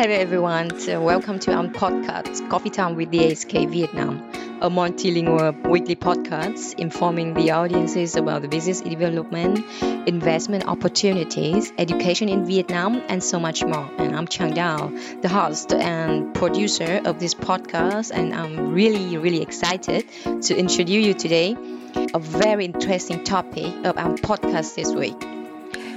Hello everyone, so welcome to our podcast, Coffee Time with the AHK Vietnam, a multilingual weekly podcast informing the audiences about the business development, investment opportunities, education in Vietnam, and so much more. And I'm Chang Dao, the host and producer of this podcast, and I'm really, really excited to introduce you today a very interesting topic of our podcast this week.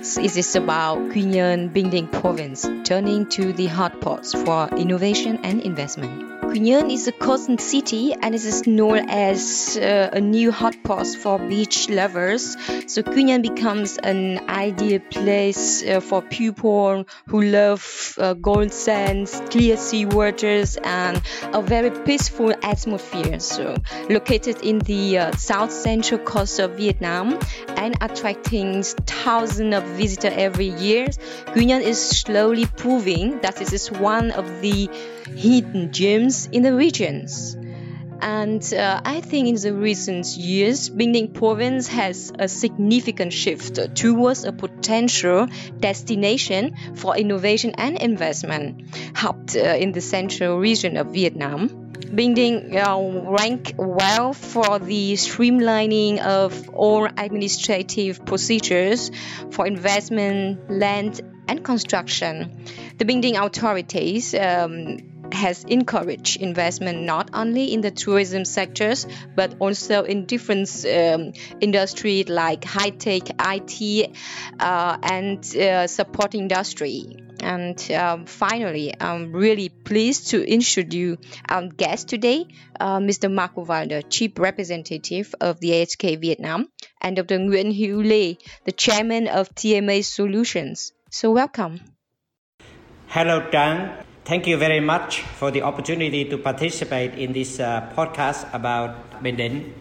It is about Nhơn Bình province turning to the hotspots for innovation and investment. Nhơn is a coastal city and it is known as uh, a new hotspot for beach lovers. So Nhơn becomes an ideal place uh, for people who love uh, gold sands, clear sea waters, and a very peaceful atmosphere. So located in the uh, south central coast of Vietnam and attracting thousands of visitors every year, Nhơn is slowly proving that it is one of the hidden gems in the regions. And uh, I think in the recent years, Định province has a significant shift towards a potential destination for innovation and investment, helped uh, in the central region of Vietnam. Định uh, rank well for the streamlining of all administrative procedures for investment, land, and construction. The Định authorities um, has encouraged investment not only in the tourism sectors but also in different um, industries like high tech, IT, uh, and uh, support industry. And um, finally, I'm really pleased to introduce our guest today, uh, Mr. Marko Walde, Chief Representative of the AHK Vietnam, and Dr. Nguyen Hữu Lê, the Chairman of TMA Solutions. So, welcome. Hello, Chang. Thank you very much for the opportunity to participate in this uh, podcast about Định.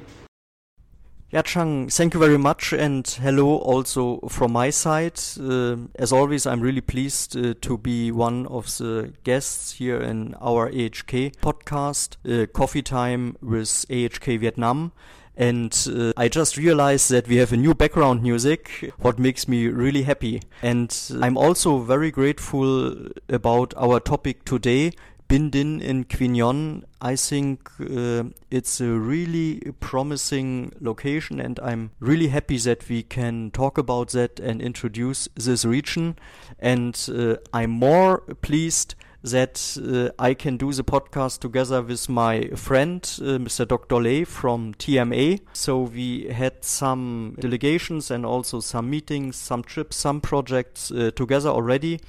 Yeah, Chang, thank you very much, and hello also from my side. Uh, as always, I'm really pleased uh, to be one of the guests here in our AHK podcast, uh, Coffee Time with AHK Vietnam. And uh, I just realized that we have a new background music, what makes me really happy. And I'm also very grateful about our topic today, Binh Dinh in Nhơn. I think uh, it's a really promising location, and I'm really happy that we can talk about that and introduce this region. And uh, I'm more pleased that uh, I can do the podcast together with my friend, uh, Mr. Dr. Lê from TMA. So we had some delegations and also some meetings, some trips, some projects uh, together already.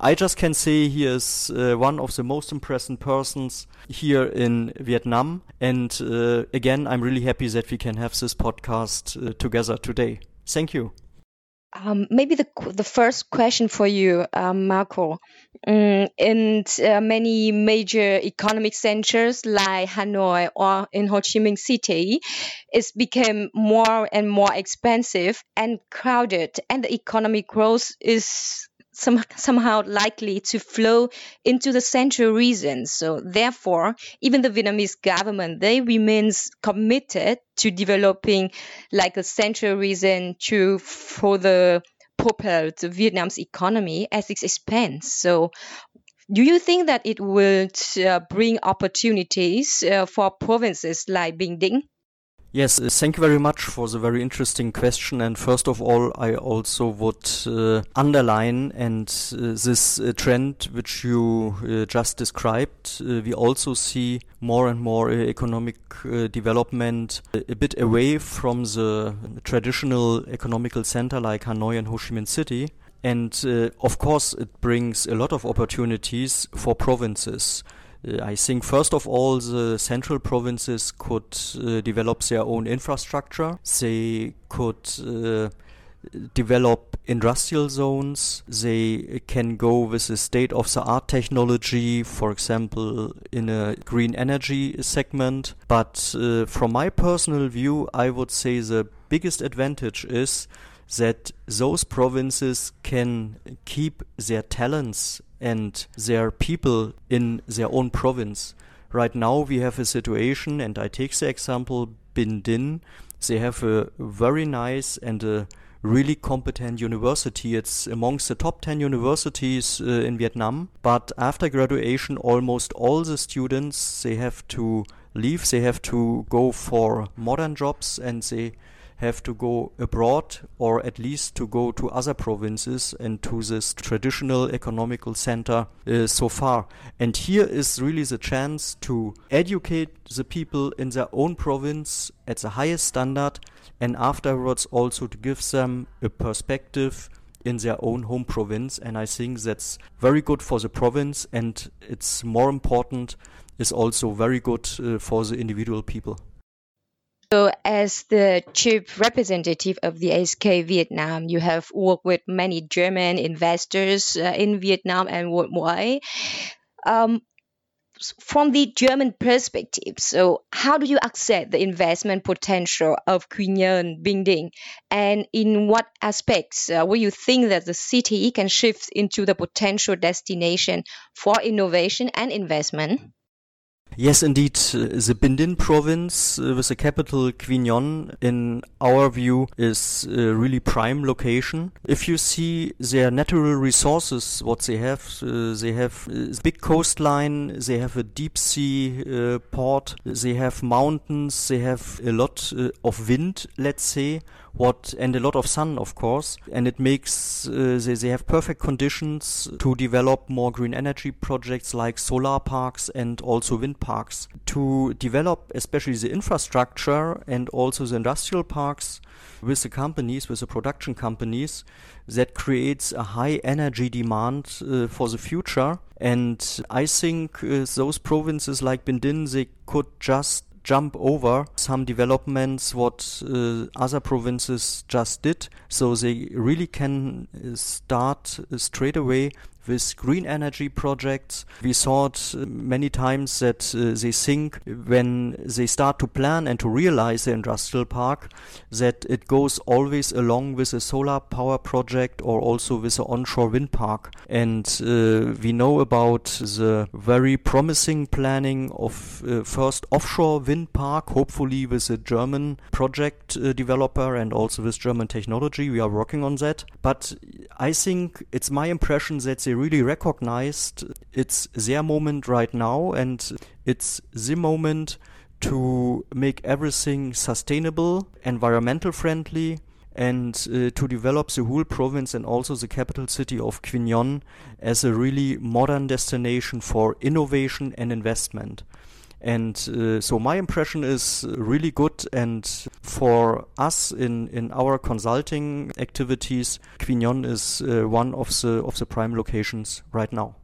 I just can say he is uh, one of the most impressive persons here in Vietnam. And uh, again, I'm really happy that we can have this podcast uh, together today. Thank you. Um, maybe the the first question for you, um, Marko. Um, in uh, many major economic centers like Hanoi or in Ho Chi Minh City, it's become more and more expensive and crowded, and the economic growth is some, somehow likely to flow into the central region. So therefore, even the Vietnamese government, they remains committed to developing like a central region to further propel the Vietnam's economy as it expands. So do you think that it will uh, bring opportunities uh, for provinces like Bình Định? Yes, uh, thank you very much for the very interesting question. And first of all, I also would uh, underline and uh, this uh, trend which you uh, just described. Uh, we also see more and more economic development a bit away from the traditional economical center like Hanoi and Ho Chi Minh City. And of course, it brings a lot of opportunities for provinces. Uh, I think first of all, the central provinces could uh, develop their own infrastructure. They could uh, develop industrial zones. They can go with the state of the art technology, for example, in a green energy segment. But uh, from my personal view, I would say the biggest advantage is that those provinces can keep their talents and their people in their own province. Right now, we have a situation, and I take the example Binh Dinh. They have a very nice and a really competent university. It's amongst the top 10 universities uh, in Vietnam. But after graduation, almost all the students, they have to leave. They have to go for modern jobs and they have to go abroad or at least to go to other provinces and to this traditional economical center uh, so far. And here is really the chance to educate the people in their own province at the highest standard and afterwards also to give them a perspective in their own home province. And I think that's very good for the province and it's more important, is also very good uh, for the individual people. So, as the chief representative of the AHK Vietnam, you have worked with many German investors uh, in Vietnam and worldwide. Um, from the German perspective, so how do you accept the investment potential of Bình Định, and in what aspects uh, will you think that the city can shift into the potential destination for innovation and investment? Yes, indeed. Uh, the Binh Dinh province uh, with the capital Quy Nhon, in our view, is a really prime location. If you see their natural resources, what they have, uh, they have a big coastline, they have a deep sea uh, port, they have mountains, they have a lot uh, of wind, let's say, what and a lot of sun, of course, and it makes uh, they, they have perfect conditions to develop more green energy projects like solar parks and also wind parks. To develop especially the infrastructure and also the industrial parks with the companies, with the production companies, that creates a high energy demand uh, for the future. And I think uh, those provinces like Binh Dinh, they could just jump over some developments what uh, other provinces just did. So they really can uh, start uh, straight away with green energy projects. We saw it uh, many times that uh, they think when they start to plan and to realize the industrial park that it goes always along with a solar power project or also with an onshore wind park. And uh, we know about the very promising planning of uh, first offshore wind park, hopefully with a German project uh, developer and also with German technology. We are working on that. But I think it's my impression that they really recognized it's their moment right now and it's the moment to make everything sustainable, environmental friendly, and uh, to develop the whole province and also the capital city of Quy Nhon as a really modern destination for innovation and investment. And uh, so my impression is really good. And for us in, in our consulting activities, Quy Nhon is uh, one of the of the prime locations right now.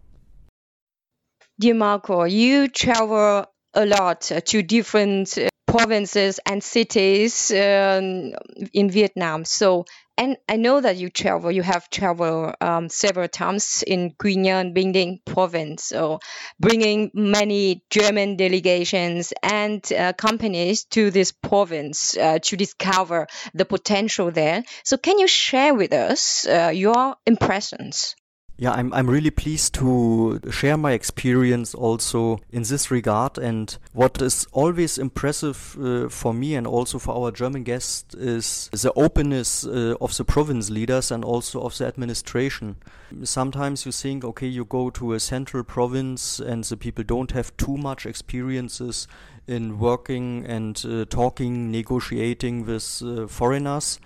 Dear Marko, you travel a lot to different uh, provinces and cities um, in Vietnam. So, and I know that you travel, you have traveled um, several times in Nhơn, Bình province, so bringing many German delegations and uh, companies to this province uh, to discover the potential there. So, can you share with us uh, your impressions? Yeah, I'm I'm really pleased to share my experience also in this regard. And what is always impressive uh, for me and also for our German guests is the openness uh, of the province leaders and also of the administration. Sometimes you think, okay, you go to a central province and the people don't have too much experiences in working and uh, talking, negotiating with uh, foreigners.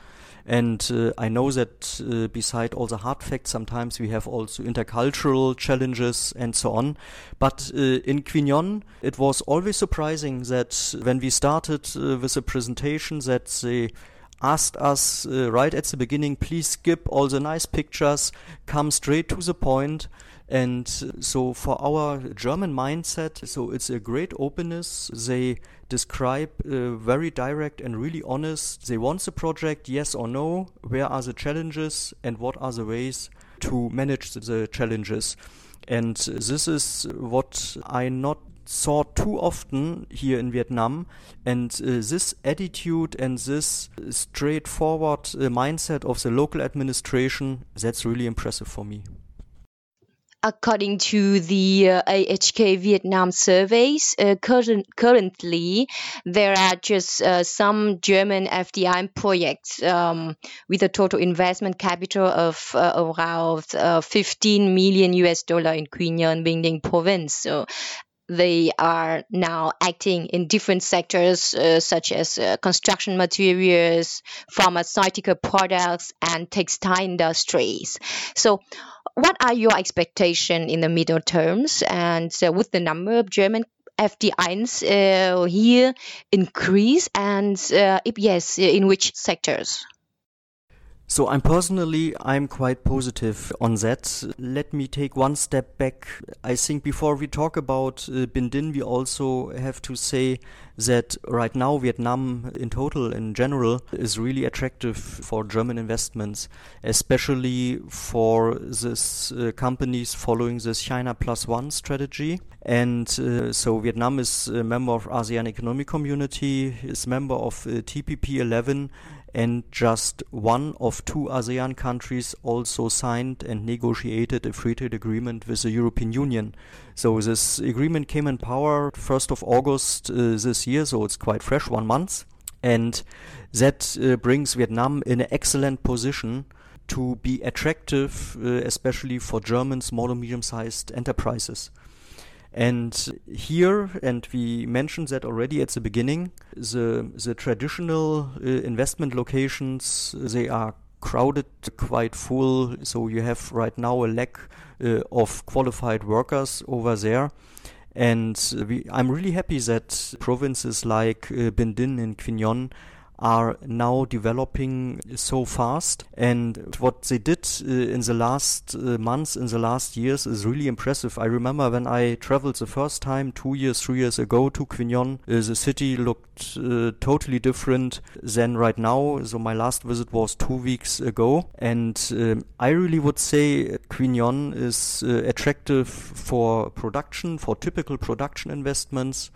And uh, I know that uh, beside all the hard facts, sometimes we have also intercultural challenges and so on. But uh, in Quy Nhon, it was always surprising that when we started uh, with the presentation, that they asked us uh, right at the beginning, please skip all the nice pictures, come straight to the point. And so, for our German mindset, so it's a great openness. They describe uh, very direct and really honest. They want the project, yes or no. Where are the challenges and what are the ways to manage the challenges? And this is what I not saw too often here in Vietnam. And uh, this attitude and this straightforward uh, mindset of the local administration, that's really impressive for me. according to the uh, AHK Vietnam surveys, uh, current, currently there are just uh, some German FDI projects um, with a total investment capital of uh, around uh, 15 million US dollar in Quy Nhơn, Bình Định province. So they are now acting in different sectors uh, such as uh, construction materials, pharmaceutical products, and textile industries. So, what are your expectations in the middle terms? And uh, with the number of German FDIs uh, here increase, and uh, if yes, in which sectors? So I'm personally I'm quite positive on that. Let me take one step back. I think before we talk about uh, Binh Dinh, we also have to say that right now Vietnam in total in general is really attractive for German investments, especially for this uh, companies following this China Plus One strategy. And uh, so Vietnam is a member of ASEAN Economic Community, is member of uh, TPP 11 and just one of two ASEAN countries also signed and negotiated a free trade agreement with the European Union. So this agreement came in power 1st of August uh, this year, so it's quite fresh, one month. And that uh, brings Vietnam in an excellent position to be attractive, uh, especially for German small and medium sized enterprises. And here, and we mentioned that already at the beginning, the the traditional uh, investment locations they are crowded, quite full. So you have right now a lack uh, of qualified workers over there. And we, I'm really happy that provinces like uh, Binh Dinh and Nhơn are now developing so fast. And what they did uh, in the last uh, months, in the last years, is really impressive. I remember when I traveled the first time, two years, three years ago, to Nhơn, uh, the city looked uh, totally different than right now. So my last visit was two weeks ago, and um, I really would say Nhơn is uh, attractive for production, for typical production investments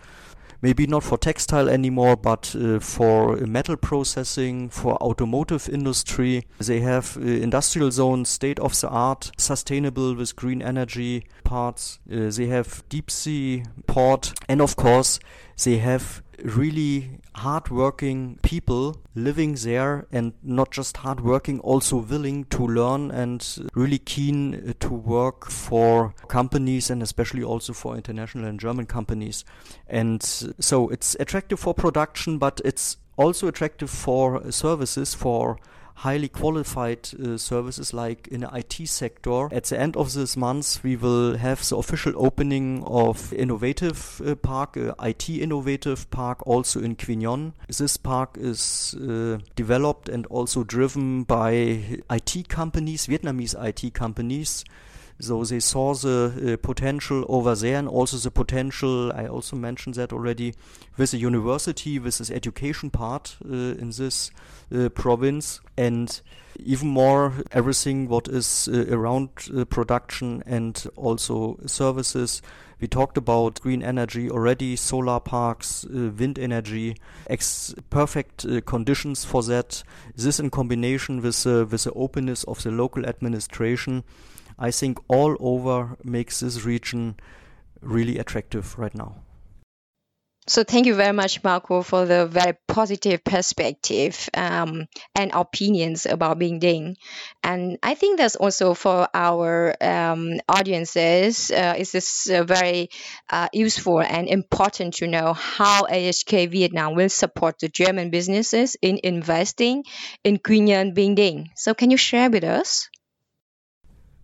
maybe not for textile anymore, but uh, for metal processing, for automotive industry. They have uh, industrial zones, state of the art, sustainable with green energy parts. Uh, they have deep sea port, and of course, they have really hardworking people living there and not just hardworking, also willing to learn and really keen uh, to work for companies and especially also for international and German companies. And so it's attractive for production, but it's also attractive for services, for highly qualified uh, services like in the IT sector. At the end of this month, we will have the official opening of Innovative uh, Park, uh, IT Innovative Park, also in Nhơn. This park is uh, developed and also driven by IT companies, Vietnamese IT companies. So they saw the uh, potential over there and also the potential, I also mentioned that already, with the university, with this education part uh, in this uh, province. And even more, everything what is uh, around uh, production and also services. We talked about green energy already, solar parks, uh, wind energy, perfect conditions for that. This in combination with with the openness of the local administration I think all over makes this region really attractive right now. So thank you very much, Marko, for the very positive perspective um, and opinions about Binh Dinh. And I think that's also for our um, audiences, uh, is this uh, very uh, useful and important to know how AHK Vietnam will support the German businesses in investing in Quy Nhơn Binh Dinh. So can you share with us?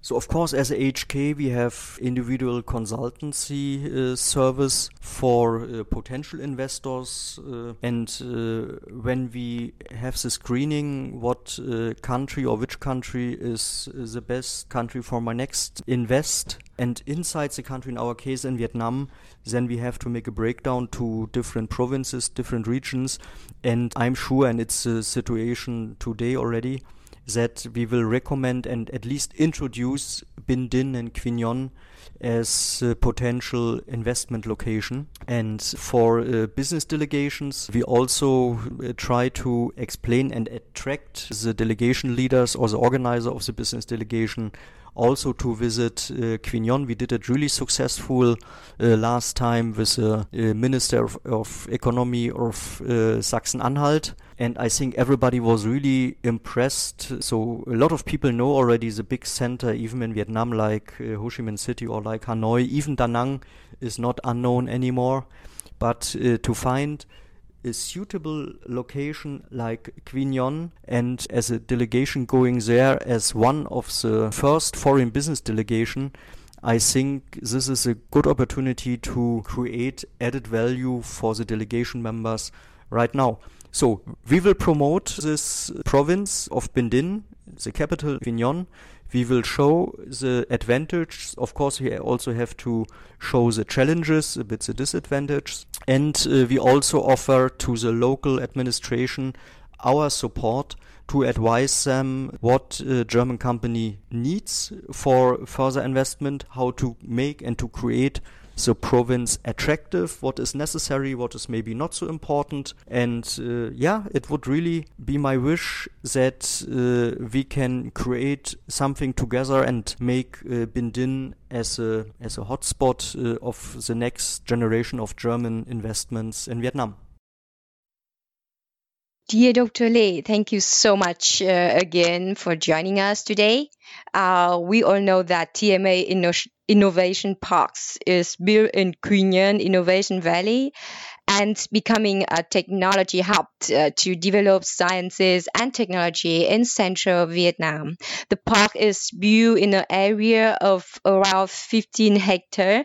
So of course, as HK, we have individual consultancy uh, service for uh, potential investors, uh, and uh, when we have the screening, what uh, country or which country is, is, the best country for my next invest, and inside the country, in our case in Vietnam, then we have to make a breakdown to different provinces, different regions, and I'm sure, and it's a situation today already that we will recommend and at least introduce Binh Dinh and Quy Nhon as a potential investment location. And for uh, business delegations, we also uh, try to explain and attract the delegation leaders or the organizer of the business delegation also to visit uh, Quy Nhon. We did it really successful uh, last time with the uh, Minister of, of Economy of uh, Sachsen-Anhalt. And I think everybody was really impressed. So a lot of people know already the big center, even in Vietnam, like uh, Ho Chi Minh City or like Hanoi. Even Da Nang is not unknown anymore. But uh, to find a suitable location like Quy Nhon and as a delegation going there as one of the first foreign business delegation I think this is a good opportunity to create added value for the delegation members right now. So we will promote this province of Binh Dinh, the capital Nhon, we will show the advantages. Of course, we also have to show the challenges, a bit the disadvantages. And uh, we also offer to the local administration our support to advise them what a German company needs for further investment, how to make and to create the province attractive, what is necessary, what is maybe not so important. And uh, yeah, it would really be my wish that uh, we can create something together and make uh, Binh Dinh as a as a hotspot uh, of the next generation of German investments in Vietnam. Dear Dr. Lê, thank you so much uh, again for joining us today. Uh, we all know that TMA Inno- Innovation Parks is built in Quy Innovation Valley and becoming a technology hub uh, to develop sciences and technology in central Vietnam. The park is built in an area of around 15 hectares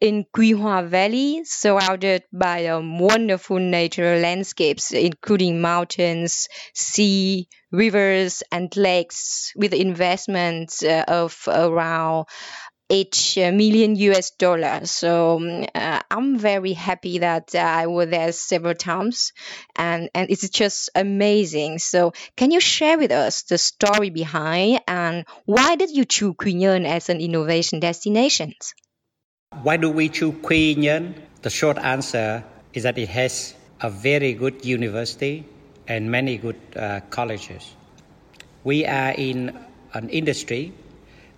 in Quy Hoa Valley, surrounded by um, wonderful natural landscapes, including mountains, sea, rivers, and lakes, with investments uh, of around each uh, million US dollars. So um, uh, I'm very happy that uh, I was there several times, and and it's just amazing. So can you share with us the story behind and why did you choose Quy Nhon as an innovation destination? Why do we choose Quy Nhon? The short answer is that it has a very good university and many good uh, colleges. We are in an industry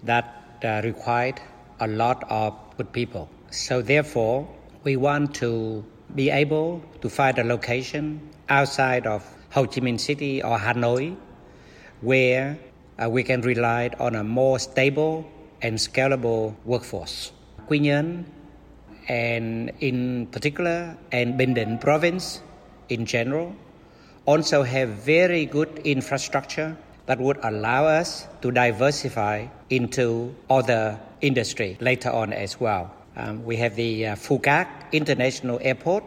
that uh, required a lot of good people. So therefore, we want to be able to find a location outside of Ho Chi Minh City or Hanoi where uh, we can rely on a more stable and scalable workforce. Quy Nhon and in particular and Binh Dinh province in general also have very good infrastructure that would allow us to diversify into other industry later on as well. Um, we have the uh, Phu Cat International Airport.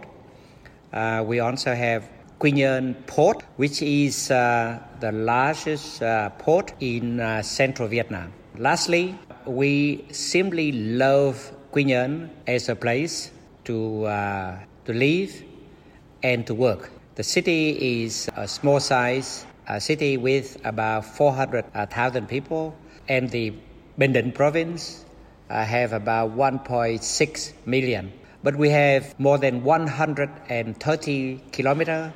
Uh, we also have Quy Nhon Port, which is uh, the largest uh, port in uh, central Vietnam. Lastly, we simply love Quy Nhon as a place to, uh, to live and to work. The city is a small size a city with about 400,000 people, and the Binh province uh, have about 1.6 million. But we have more than 130 kilometers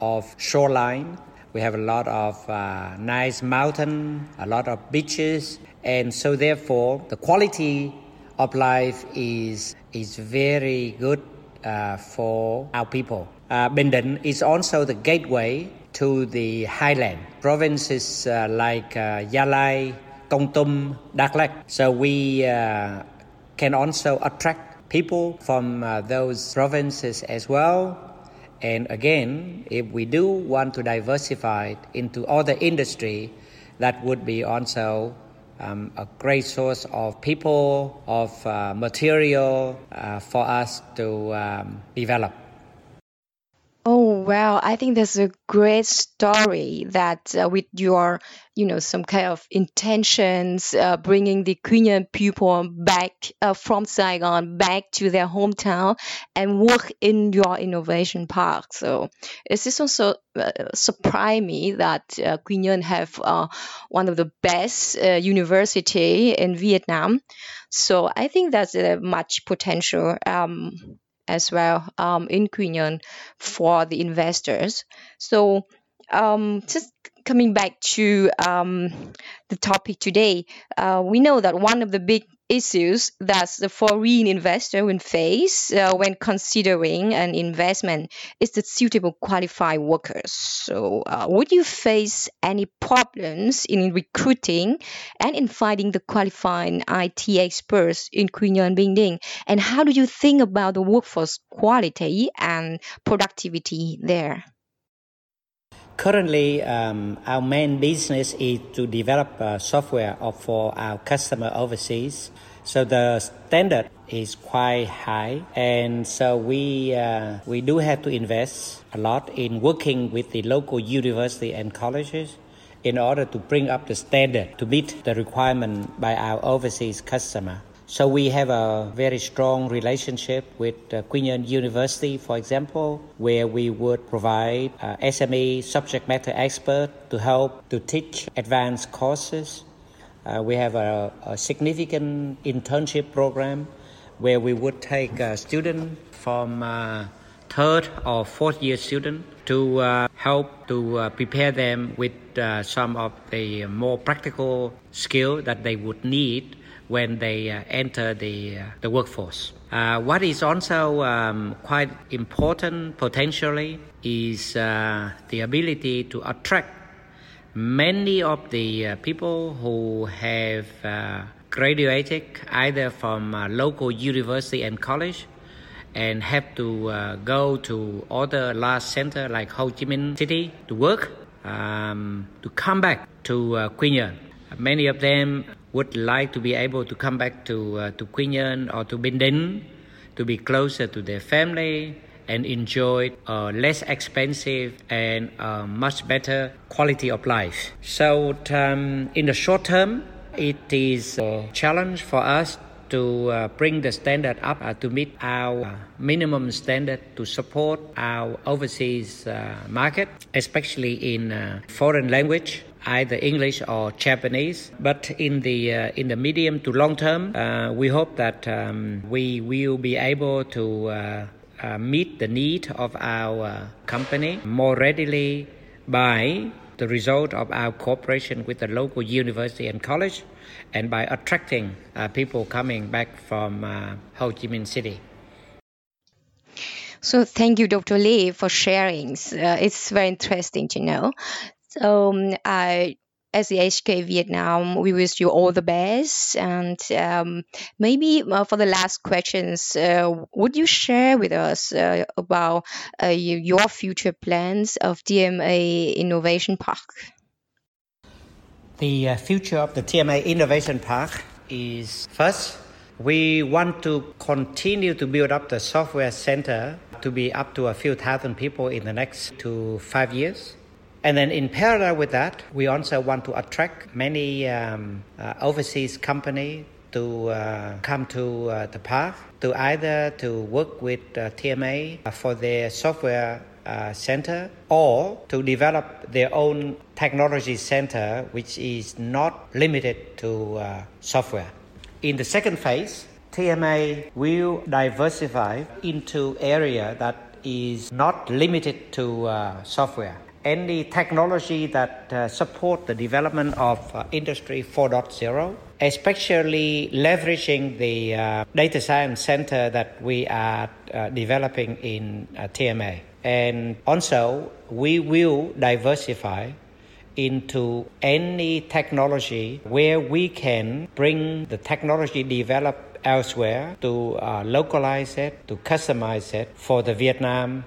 of shoreline. We have a lot of uh, nice mountain, a lot of beaches, and so therefore the quality of life is is very good uh, for our people. Uh, is also the gateway to the highland provinces uh, like uh, Gia Lai, Kon Tum, Dak Lak. So we uh, can also attract people from uh, those provinces as well. And again, if we do want to diversify into other industry, that would be also um, a great source of people, of uh, material uh, for us to um, develop Oh well, I think that's a great story that uh, with your, you know, some kind of intentions, uh, bringing the Queen people back uh, from Saigon back to their hometown and work in your innovation park. So it's just also uh, surprise me that uh, Quy Nhơn have uh, one of the best uh, university in Vietnam. So I think that's uh, much potential. Um, as well um, in Quy Nhơn for the investors. So um, just coming back to um, the topic today, uh, we know that one of the big issues that the foreign investor will face uh, when considering an investment is the suitable qualified workers. So, uh, would you face any problems in recruiting and in finding the qualified IT experts in Nhơn Binh And how do you think about the workforce quality and productivity there? Currently, um, our main business is to develop uh, software for our customer overseas. So the standard is quite high, and so we uh, we do have to invest a lot in working with the local university and colleges in order to bring up the standard to meet the requirement by our overseas customer. So we have a very strong relationship with uh, University, for example, where we would provide uh, SME subject matter expert to help to teach advanced courses. Uh, we have a, a, significant internship program where we would take a student from uh, third or fourth year student to uh, help to uh, prepare them with uh, some of the more practical skill that they would need when they uh, enter the, uh, the workforce. Uh, what is also um, quite important potentially is the ability to attract many of the people who have graduated either from local university and college and have to go to other large center like Ho Chi Minh City to work um, to come back to uh, Nhơn. Many of them would like to be able to come back to uh, to Nhơn or to Binh Dinh to be closer to their family and enjoy a less expensive and a much better quality of life. So um, in the short term, it is a challenge for us to uh, bring the standard up uh, to meet our minimum standard to support our overseas uh, market, especially in uh, foreign language either English or Japanese. But in the uh, in the medium to long term, uh, we hope that um, we will be able to uh, uh meet the need of our uh, company more readily by the result of our cooperation with the local university and college, and by attracting uh, people coming back from Ho Chi Minh City. So thank you, Dr. Lê, for sharing. Uh, it's very interesting to know. So um, I as the HK Vietnam, we wish you all the best. And um, maybe uh, for the last questions, uh, would you share with us uh, about uh, your future plans of TMA Innovation Park? The uh, future of the TMA Innovation Park is first, we want to continue to build up the software center to be up to a few thousand people in the next two five years. And then in parallel with that, we also want to attract many um, uh, overseas company to uh, come to uh, the park to either to work with uh, TMA for their software uh, center or to develop their own technology center which is not limited to uh, software. In the second phase, TMA will diversify into area that is not limited to software any technology that uh, support the development of uh, industry 4.0 especially leveraging the uh, data science center that we are uh, developing in uh, TMA and also we will diversify into any technology where we can bring the technology developed elsewhere to uh, localize it to customize it for the Vietnam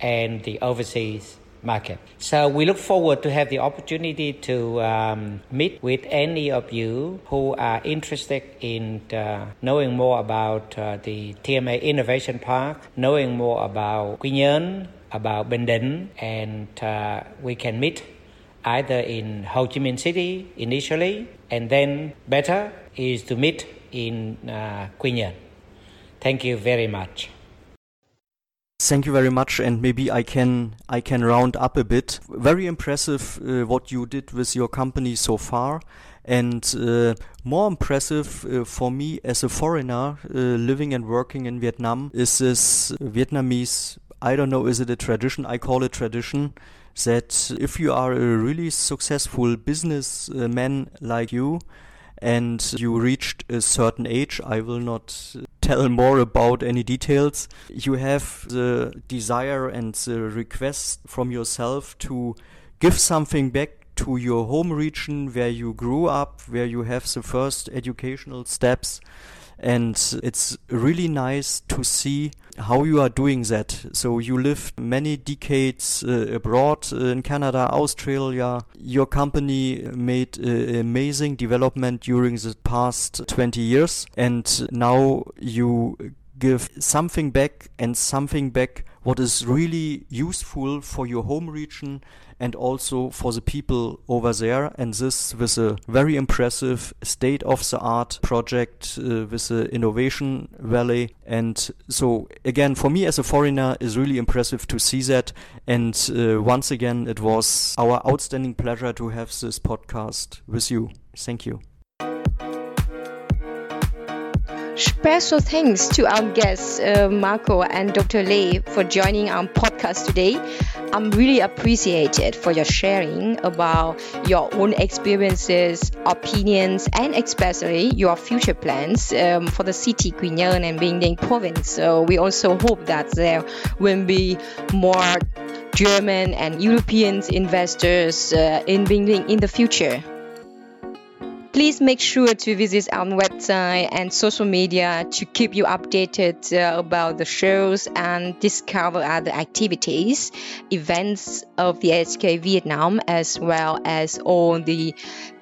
and the overseas market. So we look forward to have the opportunity to um, meet with any of you who are interested in uh, knowing more about uh, the TMA Innovation Park, knowing more about Quy Nhơn, about Din, and uh, we can meet either in Ho Chi Minh City initially, and then better is to meet in uh, Quy Nhơn. Thank you very much. Thank you very much, and maybe I can I can round up a bit. Very impressive uh, what you did with your company so far, and uh, more impressive uh, for me as a foreigner uh, living and working in Vietnam is this Vietnamese. I don't know, is it a tradition? I call it tradition that if you are a really successful businessman like you, and you reached a certain age, I will not tell more about any details. You have the desire and the request from yourself to give something back to your home region where you grew up, where you have the first educational steps and it's really nice to see how you are doing that. So you lived many decades uh, abroad uh, in Canada, Australia. Your company made uh, amazing development during the past 20 years, and now you give something back and something back what is really useful for your home region and also for the people over there. And this with a very impressive state of the art project uh, with the Innovation Valley. And so, again, for me as a foreigner, is really impressive to see that. And uh, once again, it was our outstanding pleasure to have this podcast with you. Thank you. Special thanks to our guests, uh, Marko and Dr. Lê, for joining our podcast today. I'm really appreciated for your sharing about your own experiences, opinions, and especially your future plans um, for the city Nhơn and Định province. So we also hope that there will be more German and European investors uh, in Định in the future. Please make sure to visit our website and social media to keep you updated uh, about the shows and discover other activities, events of the AHK Vietnam, as well as all the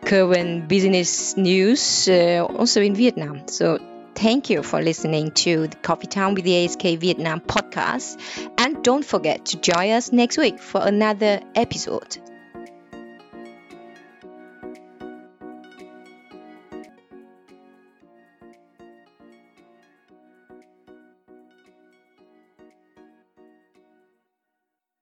current business news uh, also in Vietnam. So Thank you for listening to the Coffee Time with the AHK Vietnam podcast. And don't forget to join us next week for another episode.